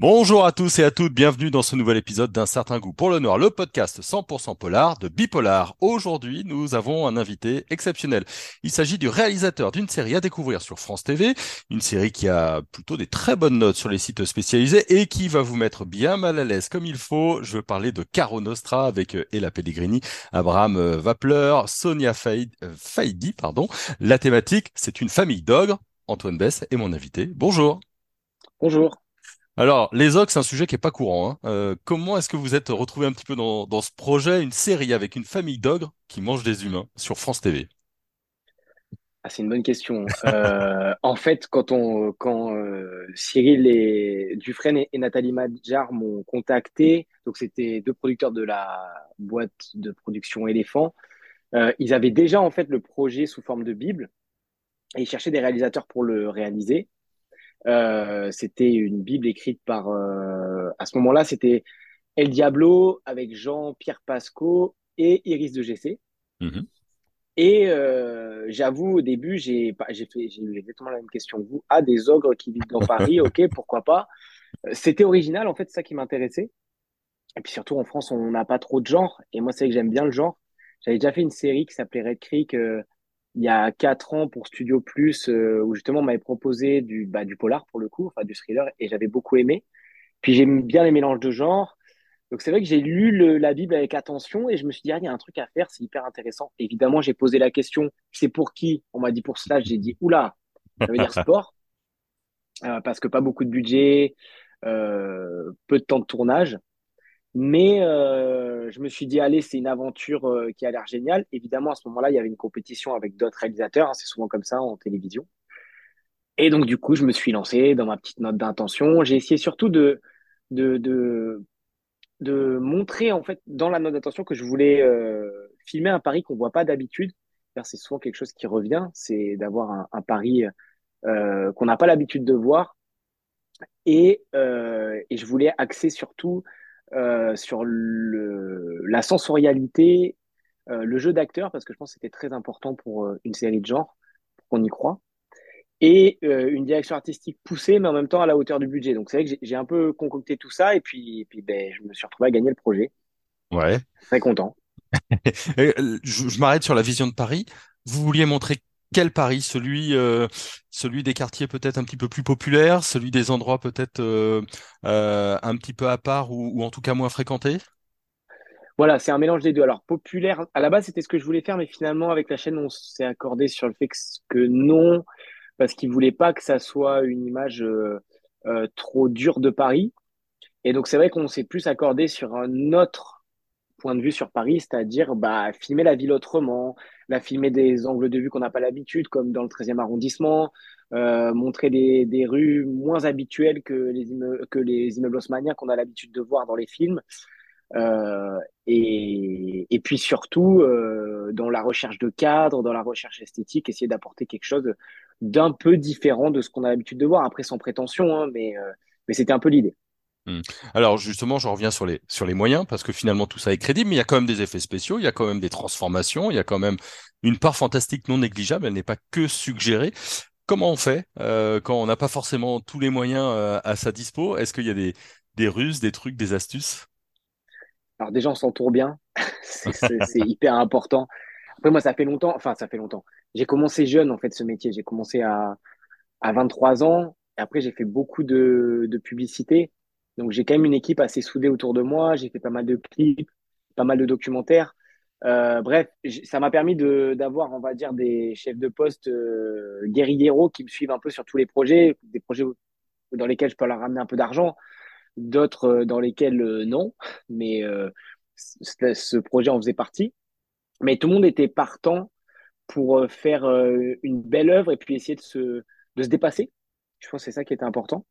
Bonjour à tous et à toutes, bienvenue dans ce nouvel épisode d'un certain goût pour le noir, le podcast 100% polar de Bipolar. Aujourd'hui, nous avons un invité exceptionnel. Il s'agit du réalisateur d'une série à découvrir sur France TV, une série qui a plutôt des très bonnes notes sur les sites spécialisés et qui va vous mettre bien mal à l'aise comme il faut. Je veux parler de Caro Nostra avec euh, Ella Pellegrini, Abraham euh, Vapler, Sonia Faidi, pardon. La thématique, c'est une famille d'ogres. Antoine Bess est mon invité. Bonjour. Bonjour. Alors, les ogres, c'est un sujet qui est pas courant. Hein. Euh, comment est-ce que vous êtes retrouvé un petit peu dans, ce projet, une série avec une famille d'ogres qui mange des humains sur France TV? Ah, c'est une bonne question. Euh, en fait, quand on, quand euh, Cyril et Dufresne et, Nathalie Madjar m'ont contacté, donc c'était deux producteurs de la boîte de production Éléphant, ils avaient déjà en fait le projet sous forme de Bible et ils cherchaient des réalisateurs pour le réaliser. Euh, c'était une Bible écrite par, euh, à ce moment-là, c'était El Diablo avec Jean-Pierre Pasco et Iris de GC. Mhm. Et euh, j'avoue, au début, j'ai pas- j'ai fait, j'ai eu exactement la même question que vous. Ah, des ogres qui vivent dans Paris, ok, pourquoi pas. C'était original, en fait, c'est ça qui m'intéressait. Et puis surtout, en France, on n'a pas trop de genre. Et moi, c'est vrai que j'aime bien le genre. J'avais déjà fait une série qui s'appelait Red Creek euh, il y a quatre ans pour Studio Plus, euh, où justement on m'avait proposé du, bah, du polar pour le coup, enfin du thriller, et j'avais beaucoup aimé. Puis j'aime bien les mélanges de genres. Donc c'est vrai que j'ai lu le- la Bible avec attention et je me suis dit, ah, il y a un truc à faire, c'est hyper intéressant. Évidemment, j'ai posé la question, c'est pour qui? On m'a dit pour cela, j'ai dit, oula, ça veut dire sport, euh, parce que pas beaucoup de budget, euh, peu de temps de tournage. Mais euh, je me suis dit, allez, c'est une aventure euh, qui a l'air géniale. Évidemment, à ce moment-là, il y avait une compétition avec d'autres réalisateurs, hein, c'est souvent comme ça en télévision. Et donc, du coup, je me suis lancé dans ma petite note d'intention. J'ai essayé surtout de, de, de, montrer, en fait, dans la note d'intention que je voulais euh, filmer un Paris qu'on voit pas d'habitude. C'est souvent quelque chose qui revient, c'est d'avoir un, un Paris euh, qu'on n'a pas l'habitude de voir. Et, et je voulais axer surtout euh, sur le, la sensorialité, euh, le jeu d'acteur, parce que je pense que c'était très important pour euh, une série de genre, pour qu'on y croit, et une direction artistique poussée, mais en même temps à la hauteur du budget. Donc c'est vrai que j'ai un peu concocté tout ça, et puis, et puis ben, je me suis retrouvé à gagner le projet. Ouais. Très content. Je je m'arrête sur la vision de Paris. Vous vouliez montrer quel Paris? Celui, euh, celui des quartiers peut-être un petit peu plus populaires, celui des endroits peut-être euh, euh, un petit peu à part ou, en tout cas moins fréquentés? Voilà, c'est un mélange des deux. Alors populaire, à la base c'était ce que je voulais faire, mais finalement avec la chaîne on s'est accordé sur le fait que, non, parce qu'ils voulaient pas que ça soit une image euh, euh, trop dure de Paris. Et donc c'est vrai qu'on s'est plus accordé sur un autre point de vue sur Paris, c'est-à-dire bah, filmer la ville autrement, la filmer des angles de vue qu'on n'a pas l'habitude, comme dans le treizième arrondissement, euh, montrer des, des rues moins habituelles que les, que les immeubles haussmanniens qu'on a l'habitude de voir dans les films. Euh, et, et puis surtout, euh, dans la recherche de cadre, dans la recherche esthétique, essayer d'apporter quelque chose d'un peu différent de ce qu'on a l'habitude de voir. Après, sans prétention, hein, mais, euh, mais c'était un peu l'idée. Hmm. Alors justement, je reviens sur les sur les moyens parce que finalement tout ça est crédible, mais il y a quand même des effets spéciaux, il y a quand même des transformations, il y a quand même une part fantastique non négligeable. Elle n'est pas que suggérée. Comment on fait euh, quand on n'a pas forcément tous les moyens euh, à sa dispo? Est-ce qu'il y a des des ruses, des trucs, des astuces? Alors déjà, on s'entoure bien, c'est hyper important. Après, moi, ça fait longtemps, enfin, ça fait longtemps. J'ai commencé jeune, en fait, ce métier. J'ai commencé à, à 23 ans. Et après, j'ai fait beaucoup de, de publicité. Donc, j'ai quand même une équipe assez soudée autour de moi. J'ai fait pas mal de clips, pas mal de documentaires. Euh, bref, ça m'a permis d'avoir, on va dire, des chefs de poste euh, guérilleros qui me suivent un peu sur tous les projets, des projets dans lesquels je peux leur ramener un peu d'argent, d'autres euh, dans lesquels euh, non. Mais ce projet en faisait partie. Mais tout le monde était partant pour faire une belle œuvre et puis essayer de se, de se dépasser. Je pense que c'est ça qui était important.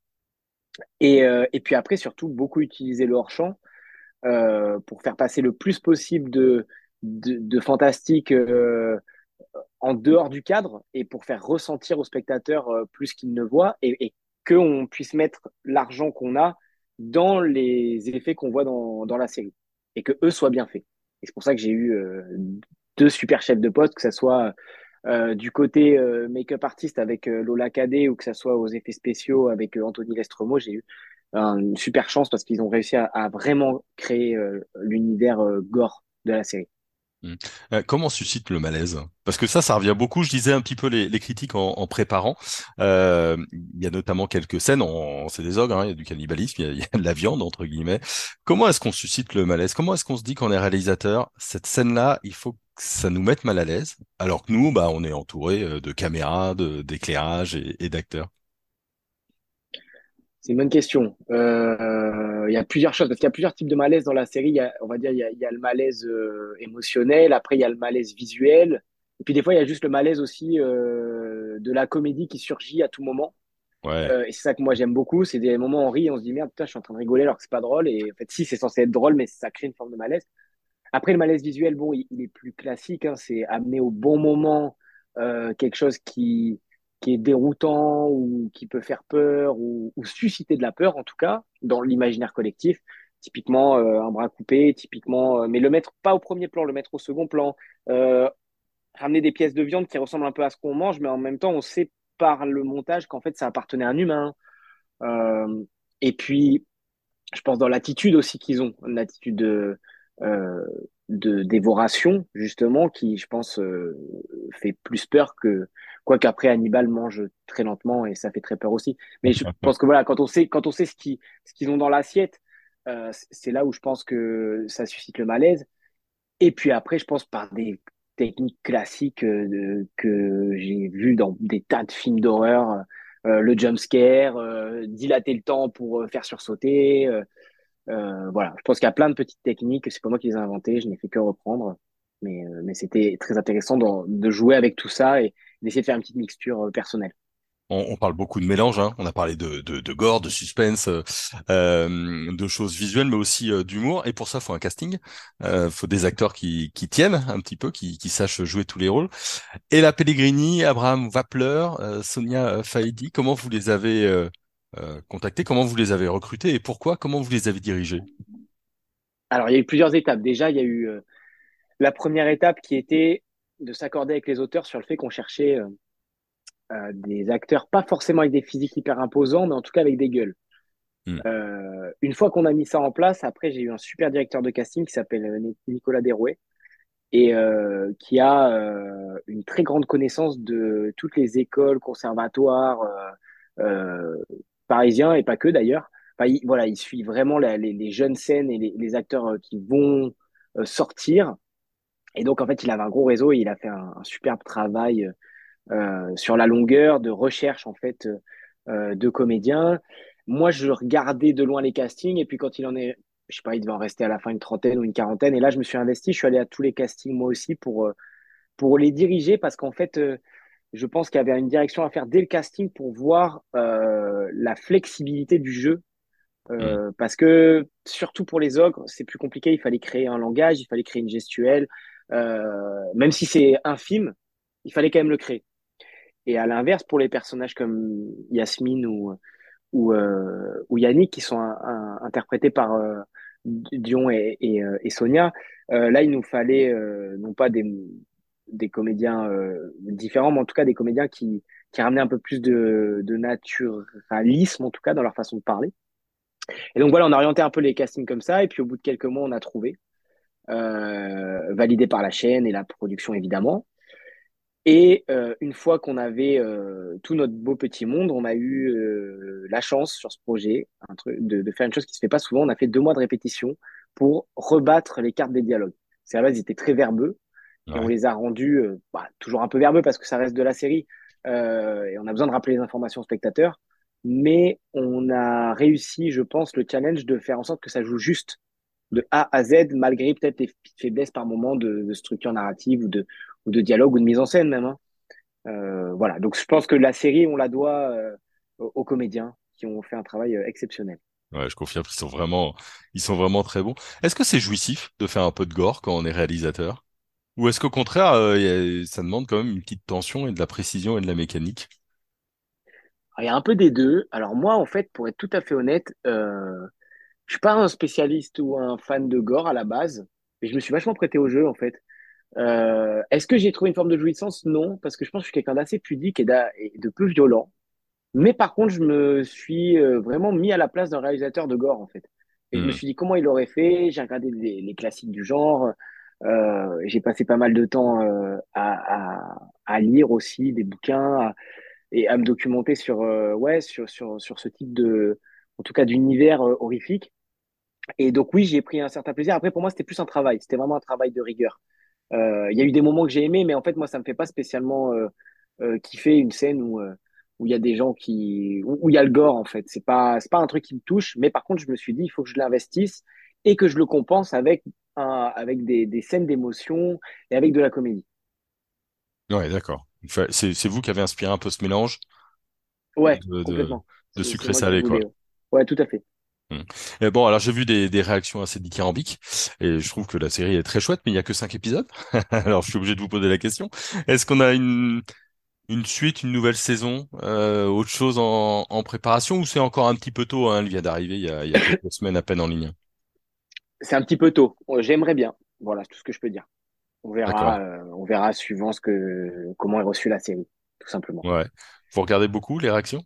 Et, euh, et puis après, surtout, beaucoup utiliser le hors-champ euh, pour faire passer le plus possible de, de, fantastique euh, en dehors du cadre et pour faire ressentir au spectateur euh, plus qu'il ne voit et, qu'on puisse mettre l'argent qu'on a dans les effets qu'on voit dans, dans la série et que eux soient bien faits. Et c'est pour ça que j'ai eu deux super chefs de poste, que ce soit euh, du côté euh, make-up artiste avec euh, Lola Cadet ou que ce soit aux effets spéciaux avec Anthony Lestremo, j'ai eu une super chance parce qu'ils ont réussi à, vraiment créer l'univers gore de la série. Euh, comment suscite le malaise? Parce que ça, ça revient beaucoup. Je disais un petit peu les, critiques en, préparant. Il y a notamment quelques scènes, on, c'est des ogres, il y a du cannibalisme, il y a, y a de la viande, entre guillemets. Comment est-ce qu'on suscite le malaise? Comment est-ce qu'on se dit qu'on est réalisateur? Cette scène-là, il faut ça nous mette mal à l'aise, alors que nous, bah, on est entouré euh, de caméras, d'éclairage et, et d'acteurs. C'est une bonne question. Euh, il y a plusieurs choses, parce qu'il y a plusieurs types de malaise dans la série. Il y a, on va dire, il y a, il y a le malaise euh, émotionnel, après il y a le malaise visuel, et puis des fois il y a juste le malaise aussi euh, de la comédie qui surgit à tout moment. Ouais. Et c'est ça que moi j'aime beaucoup, c'est des moments où on rit et on se dit merde, putain, je suis en train de rigoler alors que c'est pas drôle. Et en fait, si, c'est censé être drôle, mais ça crée une forme de malaise. Après, le malaise visuel, bon, il, est plus classique, hein, c'est amener au bon moment euh, quelque chose qui qui est déroutant ou qui peut faire peur ou, susciter de la peur en tout cas dans l'imaginaire collectif. Typiquement euh, un bras coupé, typiquement, euh, mais le mettre pas au premier plan, le mettre au second plan. Ramener des pièces de viande qui ressemblent un peu à ce qu'on mange, mais en même temps on sait par le montage qu'en fait ça appartenait à un humain. Et puis je pense dans l'attitude aussi qu'ils ont, une attitude de, de dévoration justement qui je pense euh, fait plus peur que quoi qu'après Hannibal mange très lentement et ça fait très peur aussi. Mais je pense que voilà quand on sait quand on sait ce qui ce qu'ils ont dans l'assiette euh, c'est là où je pense que ça suscite le malaise. Et puis après je pense par des techniques classiques euh, de, que j'ai vues dans des tas de films d'horreur euh, le jump scare euh, dilater le temps pour faire sursauter euh, voilà, je pense qu'il y a plein de petites techniques. C'est pas moi qui les ai inventées, je n'ai fait que reprendre. Mais, euh, mais c'était très intéressant de, de, jouer avec tout ça et d'essayer de faire une petite mixture euh, personnelle. On, on, parle beaucoup de mélange, hein. on a parlé de, de, de gore, de suspense, euh, de choses visuelles, mais aussi euh, d'humour. Et pour ça, faut un casting. Euh, faut des acteurs qui, qui tiennent un petit peu, qui, qui sachent jouer tous les rôles. Et la Pellegrini, Abraham Wapler, Sonia Faidi, comment vous les avez euh, contactés Comment vous les avez recrutés et pourquoi? Comment vous les avez dirigés Alors, il y a eu plusieurs étapes. Déjà, il y a eu euh, la première étape qui était de s'accorder avec les auteurs sur le fait qu'on cherchait euh, euh, des acteurs, pas forcément avec des physiques hyper imposants, mais en tout cas avec des gueules. Mm. une fois qu'on a mis ça en place, après, j'ai eu un super directeur de casting qui s'appelle Nicolas Derouet et qui a une très grande connaissance de toutes les écoles, conservatoires, parisien et pas que d'ailleurs. Enfin, il, voilà, il suit vraiment les, jeunes scènes et les, acteurs euh, qui vont euh, sortir. Et donc, en fait, il avait un gros réseau et il a fait un, un superbe travail euh, sur la longueur de recherche, en fait, euh, de comédiens. Moi, je regardais de loin les castings et puis quand il en est, je sais pas, il devait en rester à la fin une trentaine ou une quarantaine. Et là, je me suis investi, je suis allé à tous les castings moi aussi pour, pour les diriger parce qu'en fait, je pense qu'il y avait une direction à faire dès le casting pour voir euh, la flexibilité du jeu. Euh, mm. Parce que, surtout pour les ogres, c'est plus compliqué. Il fallait créer un langage, il fallait créer une gestuelle. Euh, même si c'est infime, il fallait quand même le créer. Et à l'inverse, pour les personnages comme Yasmine ou, ou, ou Yannick, qui sont un, un, interprétés par Dion et, et, et Sonia, là, il nous fallait non pas des, des comédiens euh, différents, mais en tout cas des comédiens qui, qui ramenaient un peu plus de, de naturalisme, en tout cas, dans leur façon de parler. Et donc voilà, on a orienté un peu les castings comme ça, et puis au bout de quelques mois, on a trouvé, euh, validé par la chaîne et la production évidemment. Et euh, une fois qu'on avait tout notre beau petit monde, on a eu la chance sur ce projet de, de, faire une chose qui se fait pas souvent. On a fait deux mois de répétition pour rebattre les cartes des dialogues. C'est à la base, ils étaient très verbeux. Et on les a rendus euh, bah, toujours un peu verbeux parce que ça reste de la série euh, et on a besoin de rappeler les informations aux spectateurs. Mais on a réussi, je pense, le challenge de faire en sorte que ça joue juste de A à Z, malgré peut-être des faiblesses par moment de, de, structure narrative ou de, ou de dialogue ou de mise en scène même. Hein. Euh, voilà, donc je pense que la série, on la doit euh, aux comédiens qui ont fait un travail euh, exceptionnel. Ouais, je confirme qu'ils sont vraiment, ils sont vraiment très bons. Est-ce que c'est jouissif de faire un peu de gore quand on est réalisateur? Ou est-ce qu'au contraire, euh, ça demande quand même une petite tension et de la précision et de la mécanique? Il y a un peu des deux. Alors moi, en fait, pour être tout à fait honnête, euh, je suis pas un spécialiste ou un fan de gore à la base, mais je me suis vachement prêté au jeu, en fait. Euh, est-ce que j'ai trouvé une forme de jouissance? Non, parce que je pense que je suis quelqu'un d'assez pudique et, et, de peu violent. Mais par contre, je me suis euh, vraiment mis à la place d'un réalisateur de gore, en fait. Et je me Hmm. suis dit comment il aurait fait? J'ai regardé les, les classiques du genre. Euh, j'ai passé pas mal de temps euh, à, à, à lire aussi des bouquins à- et à me documenter sur, euh, ouais, sur, sur, sur ce type de, en tout cas, d'univers euh, horrifique. Et donc, oui, j'ai pris un certain plaisir. Après, pour moi, c'était plus un travail. C'était vraiment un travail de rigueur. Euh, Il y a eu des moments que j'ai aimés, mais en fait, moi, ça me fait pas spécialement kiffer une scène où où il y a des gens qui où il y a le gore en fait. C'est pas c'est pas un truc qui me touche, mais par contre, je me suis dit, il faut que je l'investisse et que je le compense avec un avec des des scènes d'émotion et avec de la comédie. Ouais, d'accord. C'est c'est vous qui avez inspiré un peu ce mélange Ouais, de, de, complètement. de c'est sucré salé, quoi. voulais. Ouais, tout à fait. Hmm. Et bon, alors j'ai vu des, des réactions assez dithyrambiques et je trouve que la série est très chouette, mais il y a que cinq épisodes. Alors je suis obligé de vous poser la question. Est-ce qu'on a une, une suite, une nouvelle saison, euh, autre chose en, en préparation ou c'est encore un petit peu tôt, hein, elle vient d'arriver il y a, il y a quelques semaines à peine en ligne. C'est un petit peu tôt. J'aimerais bien. Voilà, c'est tout ce que je peux dire. On verra, euh, on verra suivant ce que comment est reçue la série, tout simplement. Ouais. Vous regardez beaucoup les réactions?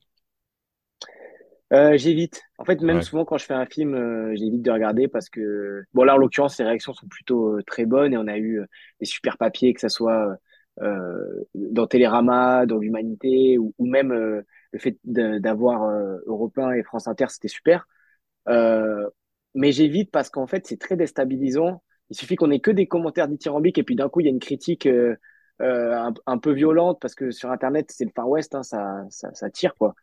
Euh, j'évite. En fait, même Ouais. souvent quand je fais un film, euh, j'évite de regarder parce que, bon là en l'occurrence, les réactions sont plutôt euh, très bonnes et on a eu euh, des super papiers, que ça soit euh, dans Télérama, dans l'Humanité ou, ou même euh, le fait d'avoir euh, Europe 1 et France Inter, c'était super. Euh, mais j'évite parce qu'en fait, c'est très déstabilisant. Il suffit qu'on ait que des commentaires dithyrambiques et puis d'un coup, il y a une critique euh, euh, un, peu violente parce que sur Internet, c'est le Far West, hein, ça, ça, ça tire quoi.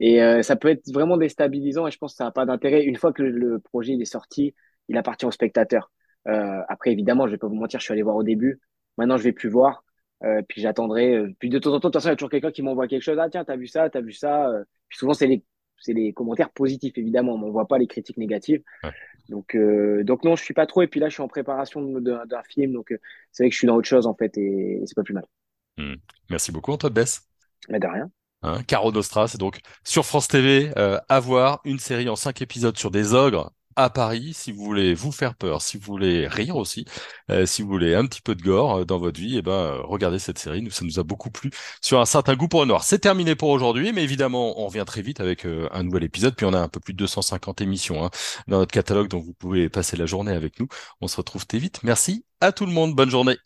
Et euh, ça peut être vraiment déstabilisant et je pense que ça n'a pas d'intérêt. Une fois que le, projet il est sorti, il appartient au spectateur. Euh, après, évidemment, je vais pas vous mentir, je suis allé voir au début. Maintenant, je vais plus voir. Euh, puis j'attendrai. euh, Puis de temps en temps, de toute façon, il y a toujours quelqu'un qui m'envoie quelque chose. Ah tiens, t'as vu ça, t'as vu ça. Puis souvent, c'est les, c'est les commentaires positifs, évidemment. On m'envoie pas les critiques négatives. Ouais. Donc, euh, donc non, je suis pas trop. Et puis là, je suis en préparation d'un film. Donc, euh, c'est vrai que je suis dans autre chose, en fait. Et, et c'est pas plus mal. Hmm. Merci beaucoup Antoine Bess. Mais de rien. Hein, Caro Nostra, c'est donc sur France TV, euh, à voir une série en cinq épisodes sur des ogres à Paris, si vous voulez vous faire peur, si vous voulez rire aussi, euh, si vous voulez un petit peu de gore euh, dans votre vie, et ben euh, regardez cette série, nous ça nous a beaucoup plu sur un certain goût pour le noir. C'est terminé pour aujourd'hui, mais évidemment on revient très vite avec un nouvel épisode, puis on a un peu plus de 250 émissions hein, dans notre catalogue, donc vous pouvez passer la journée avec nous. On se retrouve très vite. Merci à tout le monde, bonne journée.